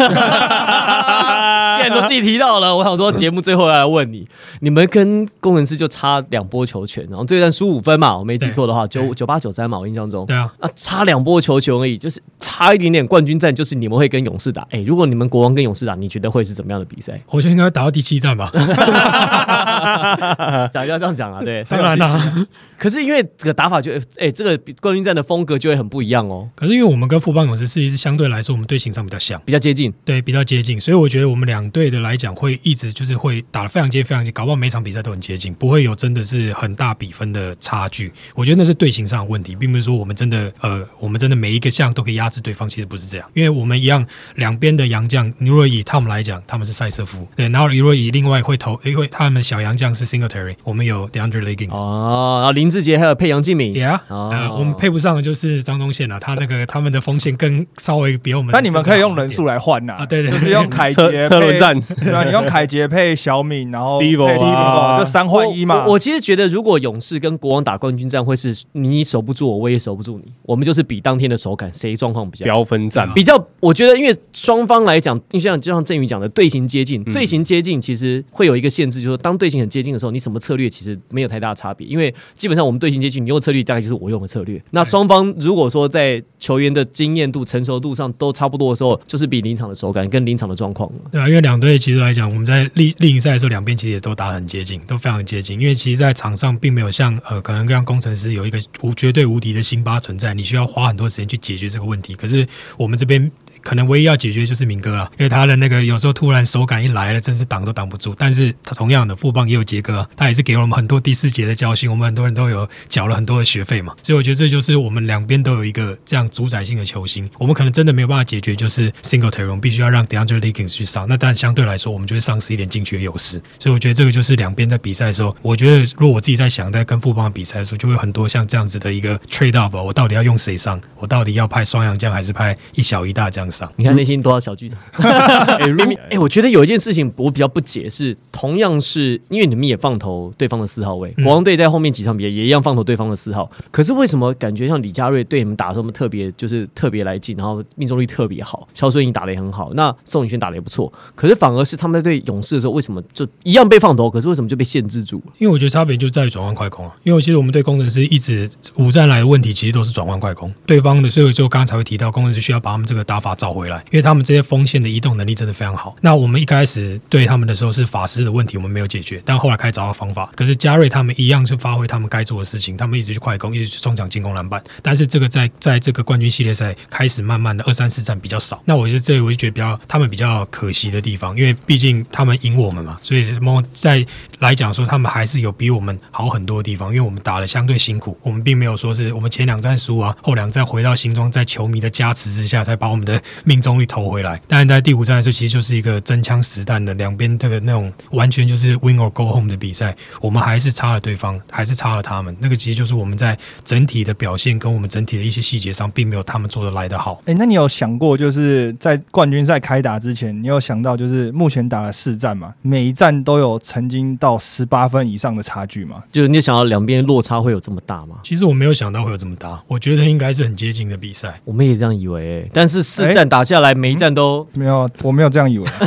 都自己提到了，我想说节目最后要来问你，你们跟工程师就差两波球权，然后对战输五分嘛，我没记错的话，九九八九三嘛，我印象中。对啊，那差两波球权而已，就是差一点点冠军战，就是你们会跟勇士打。哎、如果你们国王跟勇士打，你觉得会是怎么样的比赛？我觉得应该会打到第七站吧。讲要这样讲啊，对。当然啦、可是因为这个打法就，哎、这个比冠军战的风格就会很不一样哦，可是因为我们跟富邦勇士是是相对来说，我们队形上比较像。比较接近。对，比较接近，所以我觉得我们两队的来讲，会一直就是会打得非常接，非常近，搞不好每场比赛都很接近，不会有真的是很大比分的差距。我觉得那是队形上的问题，并不是说我们真的呃，我们真的每一个项都可以压制对方，其实不是这样。因为我们一样，两边的洋将，你如果以 Tom 来讲，他们是塞瑟夫，对，然后如果以另外会投，因为他们小洋将是 Singletary，我们有 DeAndre Leggings。哦，然后林志杰还有配杨敬敏。Yeah，、哦。呃，我们配不上的就是张宗宪了，他那个 他们的风险更稍微比我们。那你们可以用人数来换呐啊对对对就是用凯杰车轮战，对啊，你用凯杰配小敏，然后 Steve-O 配 Steve-O，啊。就三换一嘛。我。我其实觉得，如果勇士跟国王打冠军战，会是你守不住我，我也守不住你，我们就是比当天的手感，谁状况比较好标分战啊。比较，我觉得因为双方来讲，就像就像郑宇讲的，队形接近，嗯。队形接近其实会有一个限制，就是说当队形很接近的时候，你什么策略其实没有太大差别，因为基本上我们队形接近，你用的策略大概就是我用的策略。那双方如果说在球员的经验度、成熟度上都差不多的时候，就是比临场的手感跟临场的状况了。对啊，因为两队其实来讲，我们在例例行赛的时候，两边其实也都打得很接近，都非常接近。因为其实，在场上并没有像呃，可能像工程师有一个无绝对无敌的辛巴存在，你需要花很多时间去解决这个问题。可是我们这边可能唯一要解决就是明哥了，因为他的那个有时候突然手感一来了，真是挡都挡不住。但是他同样的，富邦也有杰哥，他也是给了我们很多第四节的教训，我们很多人都有缴了很多的学费嘛。所以我觉得这就是我们两边都有一个这样主宰性的球星，我们可能真的没有办法解决，就是 single t e r 我们必须要让 DeAndre Liggins 去上。那但相对来说，我们就会丧失一点进去的优势。所以我觉得这个就是两边在比赛的时候，我觉得如果我自己在想，在跟富邦比赛的时候，就会很多像这样子的一个 trade off，我到底要用谁上？我到底要派双阳将还是派一小一大这样上。你看内心多少小剧场。哎、我觉得有一件事情我比较不解是，同样是因为你们也放投对方的四号位，嗯国王队在后面几场比赛也一样放投对方的四号，可是为什么感觉像李佳瑞对你们打的时候特别就是特别来劲，然后命中率特别好，肖顺英打的也很好，那宋宇轩打的也不错，可是反而是他们在对勇士的时候，为什么就一样被放投，可是为什么就被限制住了？因为我觉得差别就在于转换快攻啊。因为其实我们对工程师一直五战来的问题，其实都是转换快攻。对方的，所以就刚刚才会提到，工程师需要把他们这个打法找回来，因为他们这些锋线的移动能力真的非常好。那我们一开始对他们的时候是法师的问题，我们没有解决，但后来开始找到方法。可是嘉瑞他们一样是发挥他们该做的事情，他们一直去快攻，一直去冲抢进攻篮板。但是这个在在这个冠军系列赛开始慢慢的二三四战比较少。那我觉得这我就觉得比较他们比较可惜的地方，因为毕竟他们赢我们嘛，所以梦在来讲说他们还是有比我们好很多的地方，因为我们打的相对辛苦，我们并没有说是我们前两战输啊，后两站回到新庄，在球迷的加持之下才把我们的命中率投回来。但是在第五战的时候，其实就是一个真枪实弹的两边这个那种完全就是 win or go home 的比赛，我们还是差了对方，还是差了他们。那个其实就是我们在整体的表现跟我们整体的一些细节上，并没有他们做的来得好。哎、那你有想过，就是在冠军赛开打之前，你有想到，就是目前打了四战嘛，每一战都有曾经到十八分以上的差距嘛？就是你有想到两边落差会有这么大吗？其实我没有想到会有这么大，我觉得应该是很接近的比赛。我们也这样以为、欸，但是四战打下来，每一战都没有，我没有这样以为。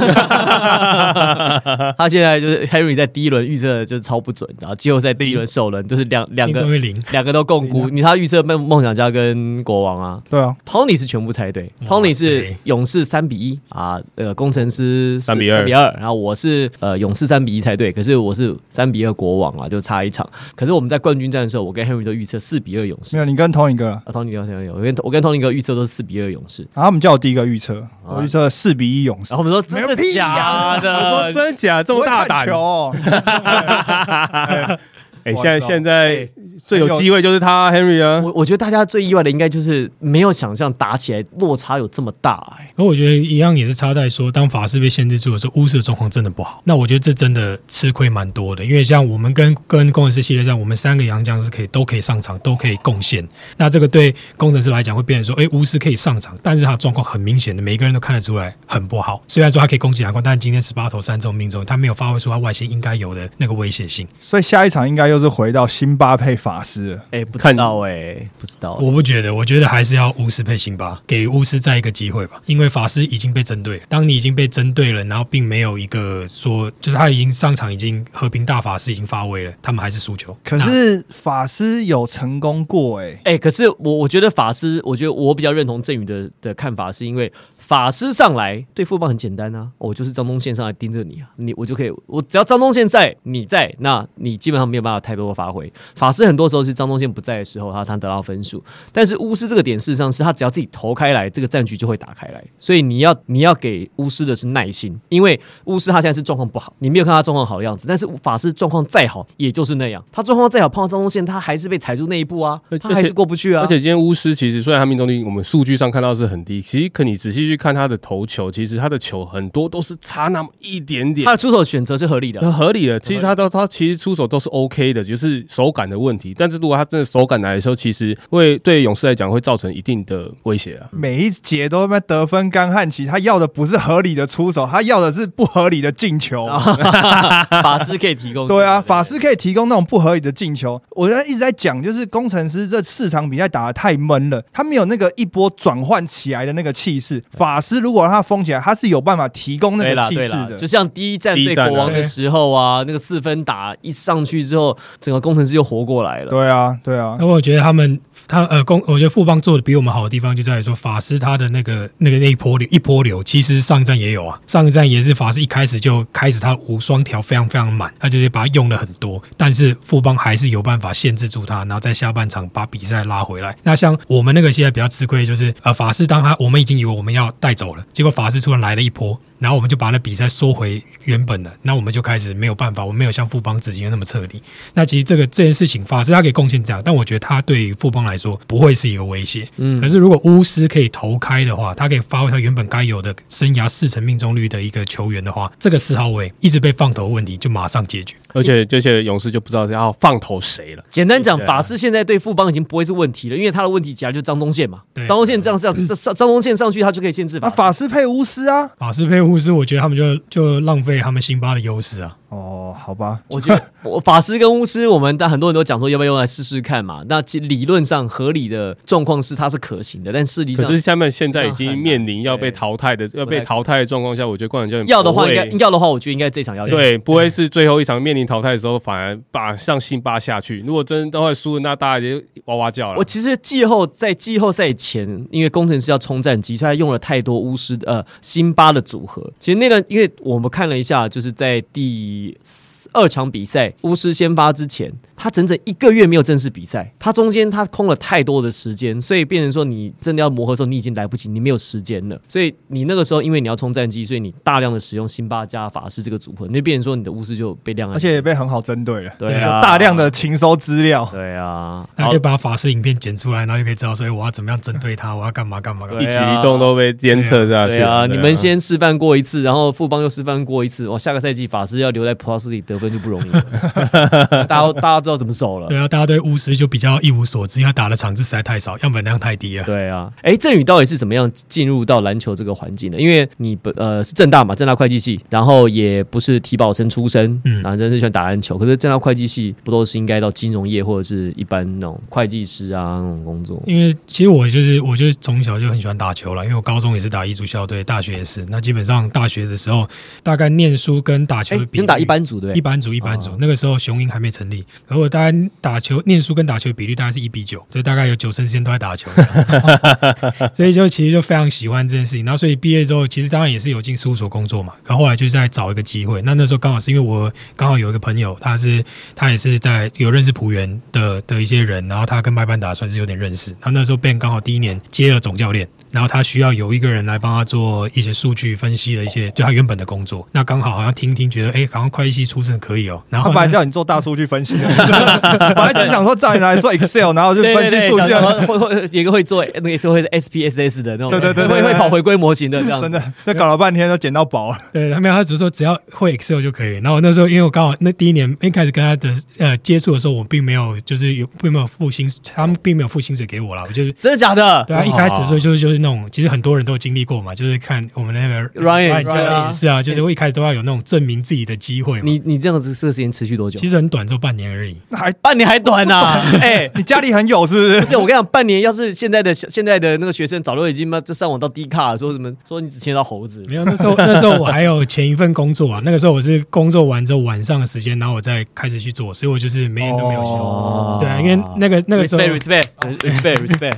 他现在就是 Henry 在第一轮预测就是超不准，然后季后赛第一轮首轮就是两两个命中率零，两个都共估，你他预测梦梦想家跟国王啊。对啊，，Tony 是全部猜对。哇，Tony 是勇士三比一啊，呃，工程师三比二。三比二，然后我是呃勇士三比一猜对，可是我是三比二国王啊，就差一场。可是我们在冠军战的时候，我跟 Henry 都预测四比二勇士。没。有，你跟 Tony 哥，啊，Tony 哥，Tony 哥，我跟我跟 Tony 哥预测都是四比二勇士，然后他们叫我第一个预测，我预测四比一勇士然后。我们说真的假的我的说？真假这么大胆 哎，现在现在最有机会就是他 Henry 啊，我我觉得大家最意外的应该就是没有想象打起来落差有这么大哎、而我觉得一样也是差在说，当法师被限制住的时候，巫师的状况真的不好。那我觉得这真的吃亏蛮多的，因为像我们跟跟工程师系列战，我们三个洋将是可以都可以上场，都可以贡献。那这个对工程师来讲会变成说，哎，巫师可以上场，但是他的状况很明显的，每一个人都看得出来很不好。虽然说他可以攻击篮筐，但是今天十八投三中命中，他没有发挥出他外线应该有的那个威胁性。所以下一场应该又是回到辛巴配法师了。哎、不知看道哎、不知道、我不觉得，我觉得还是要巫师配辛巴，给巫师再一个机会吧。因为法师已经被针对，当你已经被针对了，然后并没有一个说，就是他已经上场，已经和平大法师已经发威了，他们还是输球。可是法师有成功过哎、哎、可是我我觉得法师，我觉得我比较认同振宇的的看法，是因为法师上来对富邦很简单啊，我就是张东宪上来盯着你啊，你我就可以，我只要张东宪在，你在，那你基本上没有办法太多的发挥。法师很多时候是张东宪不在的时候，他他得到分数，但是巫师这个点事实上是他只要自己投开来，这个战局就会打开来，所以你要你要给巫师的是耐心，因为巫师他现在是状况不好，你没有看他状况好的样子，但是法师状况再好也就是那样，他状况再好碰到张东宪，他还是被踩住那一步啊，他还是过不去啊，而且今天巫师其实虽然他命中率我们数据上看到是很低，其实可你仔细去看他的投球，其实他的球很多都是差那么一点点他。的出手选择是合理的。合理的，其实他都他其实出手都是 OK 的，就是手感的问题。但是如果他真的手感来的时候，其实会对勇士来讲会造成一定的威胁啊。每一节都在那得分干旱期，他要的不是合理的出手，他要的是不合理的进球。法师可以提供。对啊，法师可以提供那种不合理的进球。我现在一直在讲，就是工程师这四场比赛打的太闷了，他没有那个一波转换起来的那个气势。法师如果让他封起来，他是有办法提供那个气势对啦，的就。像第一战对国王的时候啊，那个四分打一上去之后，整个工程师就活过来了。对啊，对啊，那我觉得他们他呃工，我觉得富邦做的比我们好的地方就在于说，法师他的那个那个那一波流一波流，其实上一站也有啊，上一站也是法师一开始就开始他无双条非常非常满，他就是把它用了很多，但是富邦还是有办法限制住他，然后在下半场把比赛拉回来。那像我们那个现在比较吃亏，就是呃法师当他我们已经以为我们要带走了，结果法师突然来了一波，然后我们就把那比赛缩回原本的，那我们就开始没有办法，我们没有像富邦执行的那么彻底。那其实这个这件事情，法师他可以贡献这样，但我觉得他对于富邦来说不会是一个威胁。嗯可是如果巫师可以投开的话，他可以发挥他原本该有的生涯四成命中率的一个球员的话，这个四号位一直被放投的问题就马上解决。而且 这些勇士就不知道要放投谁了。简单讲，法师现在对富邦已经不会是问题了，因为他的问题其实就是张东宪嘛。对张东宪这样上上上张东宪上去，他就可以限制那法师。法师配巫师啊？法师配如果是，我觉得他们就就浪费他们辛巴的优势啊。哦，好吧，我觉得我法师跟巫师，我们但很多人都讲说要不要用来试试看嘛。那其理论上合理的状况是它是可行的，但实际上可是他们现在已经面临要被淘汰的、要被淘汰的状况下，我觉得冠军教练要的话应该要的话，我觉得应该这场要对，不会是最后一场面临淘汰的时候，反而把上辛巴下去。如果真的会输，那大家就哇哇叫了我。其实季后在季后赛前，因为工程师要冲战绩，所以他用了太多巫师的呃辛巴的组合。其实那段，因为我们看了一下，就是在第二场比赛巫师先发之前，他整整一个月没有正式比赛，他中间他空了太多的时间，所以变成说你真的要磨合的时候，你已经来不及，你没有时间了。所以你那个时候，因为你要冲战绩，所以你大量的使用辛巴加法师这个组合，那变成说你的巫师就被亮了。而且也被很好针对了，对啊大量的勤收资料。对啊，那可以把法师影片剪出来，然后就可以知道所以我要怎么样针对他，我要干嘛干嘛干嘛一。举一动都被监测下去。对啊，你们先。示范过一次，然后富邦又示范过一次，我，下个赛季法师要留在 Plus 里得分就不容易了，大家大家知道怎么守了对。啊，大家对巫师就比较一无所知，因为他打的场次实在太少，样本量太低了。对啊，哎，郑宇到底是怎么样进入到篮球这个环境的？因为你本呃是正大嘛，正大会计系，然后也不是体保生出身，嗯然后真是喜欢打篮球。可是正大会计系不都是应该到金融业或者是一般那种会计师啊那种工作？因为其实我就是我就是从小就很喜欢打球了，因为我高中也是打艺术校队，大学也是。那基本上大学的时候，大概念书跟打球哎的，比打一般组对？一般组一般组，哦那个时候雄鹰还没成立，而我大概打球、念书跟打球的比例大概是一比九，所以大概有九成时间都在打球，所以就其实就非常喜欢这件事情。然后所以毕业之后，其实当然也是有进事务所工作嘛，可后来就是在找一个机会。那那时候刚好是因为我刚好有一个朋友，他是他也是在有认识浦原的的一些人，然后他跟麦班达算是有点认识。然后那时候 Ben 刚好第一年接了总教练，然后他需要有一个人来帮他做一些数据分析的一些，就他原本的工作。那刚好好像听听觉得，哎，好像会计系出身可以哦。然后呢他本来叫你做大数据分析的，本来只想说叫你来做 Excel，然后就分析数据。然后会会有一个会做那个是会 SPSS 的那种，对对对会会跑回归模型的这样子真。的，这搞了半天都捡到宝了。对，他没有，他只是说只要会 Excel 就可以。然后那时候因为我刚好那第一年一开始跟他的呃接触的时候，我并没有就是有并没有付薪，他们并没有付薪水给我啦。我就是真的假的？对啊，一开始的时候就是就是那种，其实很多人都有经历过嘛，就是看我们那个 Ryan 也是啊，就是我一开始都要有那种证明自己的机会嘛。你你这样子这个时间持续多久？其实很短，就半年而已。那还半年还短呐、哎、你家里很有是不是？不是我跟你讲，半年要是现在的现在的那个学生早就已经嘛这上网到 D 卡说什么说你只牵到猴子，没有，那时候那时候我还有前一份工作啊，那个时候我是工作完之后晚上的时间，然后我再开始去做，所以我就是每天都没有休。哦对啊，因为那个那个时候 respect respect respect respect，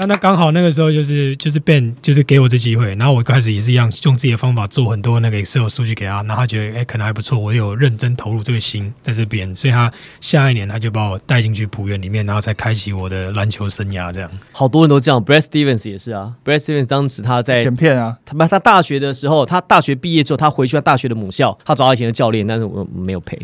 那那刚好那个时候就是就是 Ben 就是给我这机会，然后我一开始也是一样用自己的方法做很多那个 Excel 数据给他，然后他觉得哎、可能还不错，我有认真投入这个心在这边，所以他下一年他就把我带进去浦原里面，然后才开启我的篮球生涯这样。好多人都这样，Brad Stevens 也是啊，Brad Stevens 当时他在剪片啊，他他大学的时候，他大学毕业之后，他回去他大学的母校，他找他以前的教练，但是我没有陪，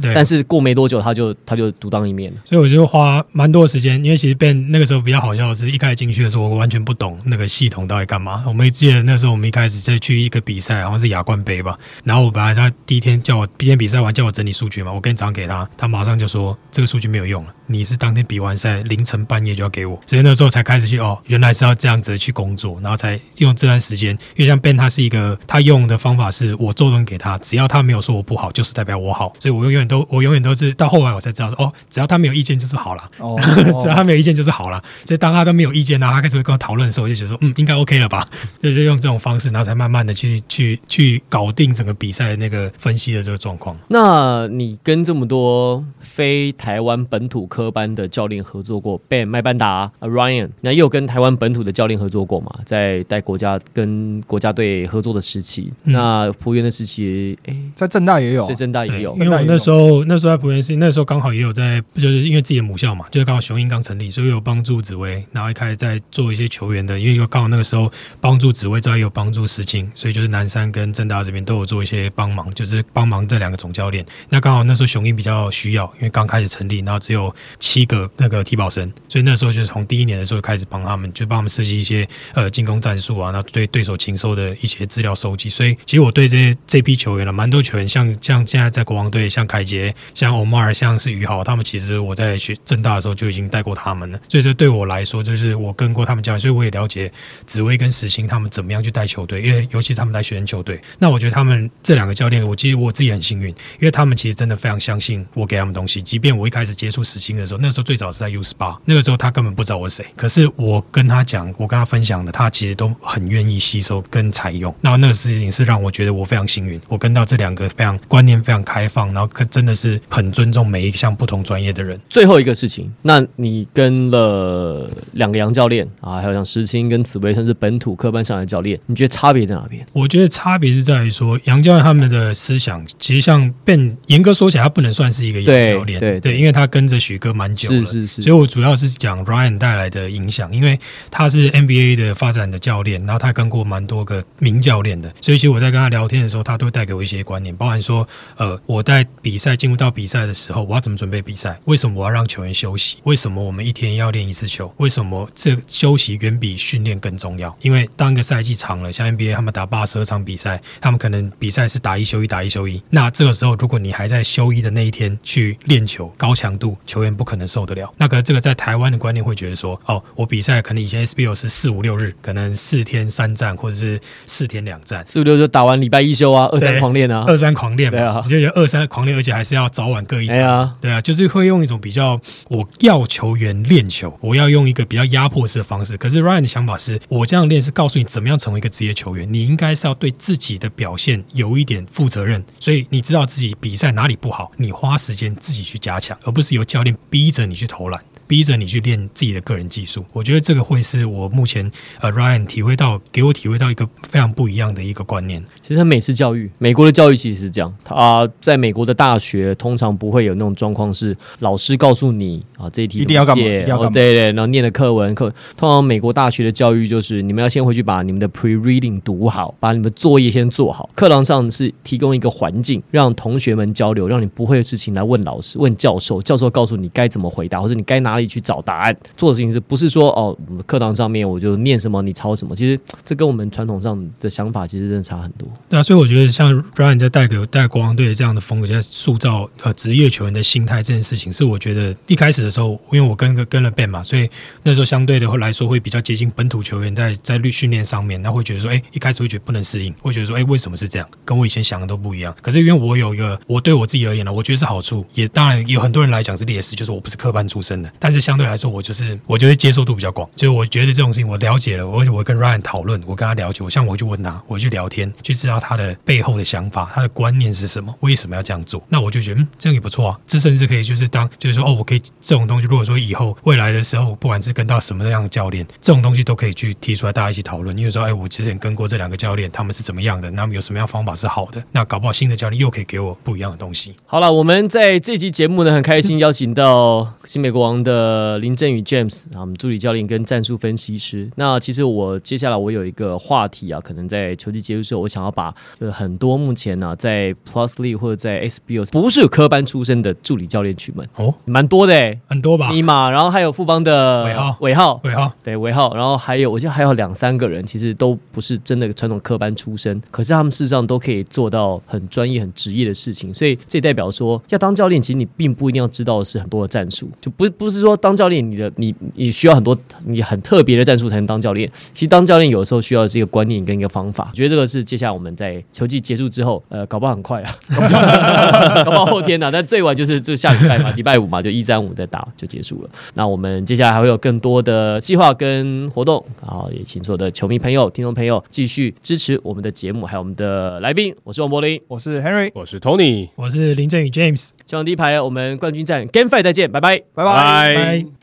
对，但是过没多久他就他就独当一面了。所以我就花蛮多的时间，因为其实 Ben 那个时候比较好笑的是，一开始进去的时候，我完全不懂那个系统到底干嘛。我们记得那时候我们一开始在去一个比赛，好像是亚冠杯吧，然后我本来他第一天叫我第一天比赛完叫我整理数据嘛，我跟早上给他，他马上就说这个数据没有用了，你是当天比完赛凌晨半夜就要给我，所以那时候才开始去哦，原来是要这样子去工作，然后才用这段时间，因为像 Ben 他是一个他用的方法是我做东西给他，只要他没有说我不好，就是代表我好，所以我永远都我永远都是到后来我才知道说哦，只要他没有意见就是好了。哦，只要他没有意见就是好了。所以当他都没有意见，然后他开始会跟我讨论的时候，我就觉得说，嗯，应该 OK 了吧？就 就用这种方式，然后才慢慢的去去去搞定整个比赛的那个分析的这个状况。那你跟这么多非台湾本土科班的教练合作过，Ben 麦班达、啊 Ryan，那也有跟台湾本土的教练合作过嘛，在带国家跟国家队合作的时期，嗯。那浦原的时期，哎，在正大也有。在，正大也有。对，因为我那时候那时候在浦原是，那时候刚好也有在，就是因为自己的母校嘛，就是刚好雄鹰刚成立，所以有帮助紫薇，然后一开始在做一些球员的，因为又刚好那个时候帮助紫薇之外，也有帮助石青，所以就是南山跟正大这边都有做一些帮忙，就是帮忙这两个总教练。那刚好那时候雄鹰比较需要，因为刚开始成立，然后只有七个那个替保生，所以那时候就是从第一年的时候开始帮他们，就帮他们设计一些呃进攻战术啊，那对对手禽兽的一些资料收集。所以其实我对这些这批球员了，蛮多球员，像像现在在国王队，像凯杰、像 Omar、像是宇豪，他们其实我在学正大的时候就已经带过他们了。所以这对我来说，就是我跟过他们教练，所以我也了解紫薇跟石青他们怎么样去带球队，因为尤其是他们带学生球队。那我觉得他们这两个教练，我其实我自己很幸运，因为他们其实真的非常相信我给他们东西。即便我一开始接触石青的时候，那时候最早是在 U 十八，那个时候他根本不知道我是谁，可是我跟他讲，我跟他分享的，他其实都很愿意吸收跟采用。那那个事情是让我觉得我非常幸运，我跟到这两个非常观念非常开放，然后可真的是很尊重每一项不同专业的人。最后一个事情，那你跟了两个杨教练啊，还有像石青跟紫薇，甚至本土科班上来的教练，你觉得差别在哪边？我觉得差别是在于说，杨教练他们的思想，其实像 Ben 严格说起来，他不能算是一个杨教练，对对对因为他跟着许哥蛮久了，是是是所以我主要是讲 Ryan 带来的影响，因为他是 NBA 的发展的教练，然后他跟过蛮多个名教练的，所以其实我在跟他聊天的时候，他都会带给我一些观念，包含说，呃，我在比赛进入到比赛的时候，我要怎么准备比赛？为什么我要让球员休息？为什么我们一天要练一次球？为什么这休息远比训练更重要？因为当一个赛季长了，像 NBA 他们打八十二场比赛，他们可能比赛是打一休一，打一休一。那这个时候，如果你还在休一的那一天去练球，高强度，球员不可能受得了。那个这个在台湾的观念会觉得说，哦，我比赛可能以前 SBO 是四五六日，可能四天三战，或者是四天两战。四五六就打完礼拜一休啊，二三狂练啊，二三狂练嘛，对啊你就觉得二三狂练，而且还是要早晚各一场。哎呀，对啊，就是会用一种比较我要球员练球，我要用一个比较压迫式的方式。可是 Ryan 的想法是我这样练是告诉你怎么样成为一个职业球员，你应该是要对自己的表现有一点负责任，所以你知道自己比赛哪里不好，你花时间自己去加强，而不是由教练逼着你去投篮。逼着你去练自己的个人技术，我觉得这个会是我目前呃 Ryan 体会到给我体会到一个非常不一样的一个观念。其实它美式教育，美国的教育其实是这样，他、在美国的大学通常不会有那种状况，是老师告诉你啊这一题一定要干嘛对对，然后念的课文课，通常美国大学的教育就是你们要先回去把你们的 pre reading 读好，把你们作业先做好，课堂上是提供一个环境，让同学们交流，让你不会的事情来问老师、问教授，教授告诉你该怎么回答，或者你该哪里去找答案。做的事情是不是说哦，课堂上面我就念什么你抄什么？其实这跟我们传统上的想法其实真的差很多。对啊，所以我觉得像 Ryan 在带给带国王队这样的风格，在塑造呃职业球员的心态这件事情，是我觉得一开始的时候，因为我跟个跟了 Ben 嘛，所以那时候相对的会来说会比较接近本土球员在在律训练上面，那会觉得说，哎，一开始会觉得不能适应，会觉得说，哎，为什么是这样？跟我以前想的都不一样。可是因为我有一个，我对我自己而言呢，我觉得是好处，也当然有很多人来讲是劣势，就是我不是科班出身的，但但是相对来说，我就是我觉得接受度比较广，就是我觉得这种事情我了解了，我我跟 Ryan 讨论，我跟他了解，我像我去问他，我去聊天，去知道他的背后的想法，他的观念是什么，为什么要这样做？那我就觉得，嗯，这样也不错啊，这甚至可以就是当就是说，哦，我可以这种东西，如果说以后未来的时候，不管是跟到什么样的教练，这种东西都可以去提出来，大家一起讨论。因为说，哎，我之前跟过这两个教练，他们是怎么样的，那么有什么样方法是好的，那搞不好新的教练又可以给我不一样的东西。好了，我们在这期节目呢，很开心邀请到新美国王的林振宇 James 啊，我们助理教练跟战术分析师。那其实我接下来我有一个话题啊，可能在球季结束之后，我想要把就是很多目前呢、在 Plus League 或者在 SBO 不是有科班出身的助理教练取们，哦，蛮多的。哎、很多吧？尼玛，然后还有富邦的尾号。尾号，尾号，对尾号，然后还有我记得还有两三个人，其实都不是真的传统科班出身，可是他们事实上都可以做到很专业、很职业的事情，所以这也代表说，要当教练，其实你并不一定要知道的是很多的战术，就不不是说说当教练，你的你你需要很多你很特别的战术才能当教练。其实当教练有时候需要的是一个观念跟一个方法。我觉得这个是接下来我们在球季结束之后，呃，搞不好很快啊，搞不好后天呢、但最晚就是这下礼拜嘛，礼拜五嘛，就一三五再打就结束了。那我们接下来还会有更多的计划跟活动，然后也请所有的球迷朋友、听众朋友继续支持我们的节目，还有我们的来宾。我是王柏林，我是 Henry，我是 Tony，我是林振宇 James，希望第一排我们冠军战 Game Fight 再见，拜拜。拜拜。拜。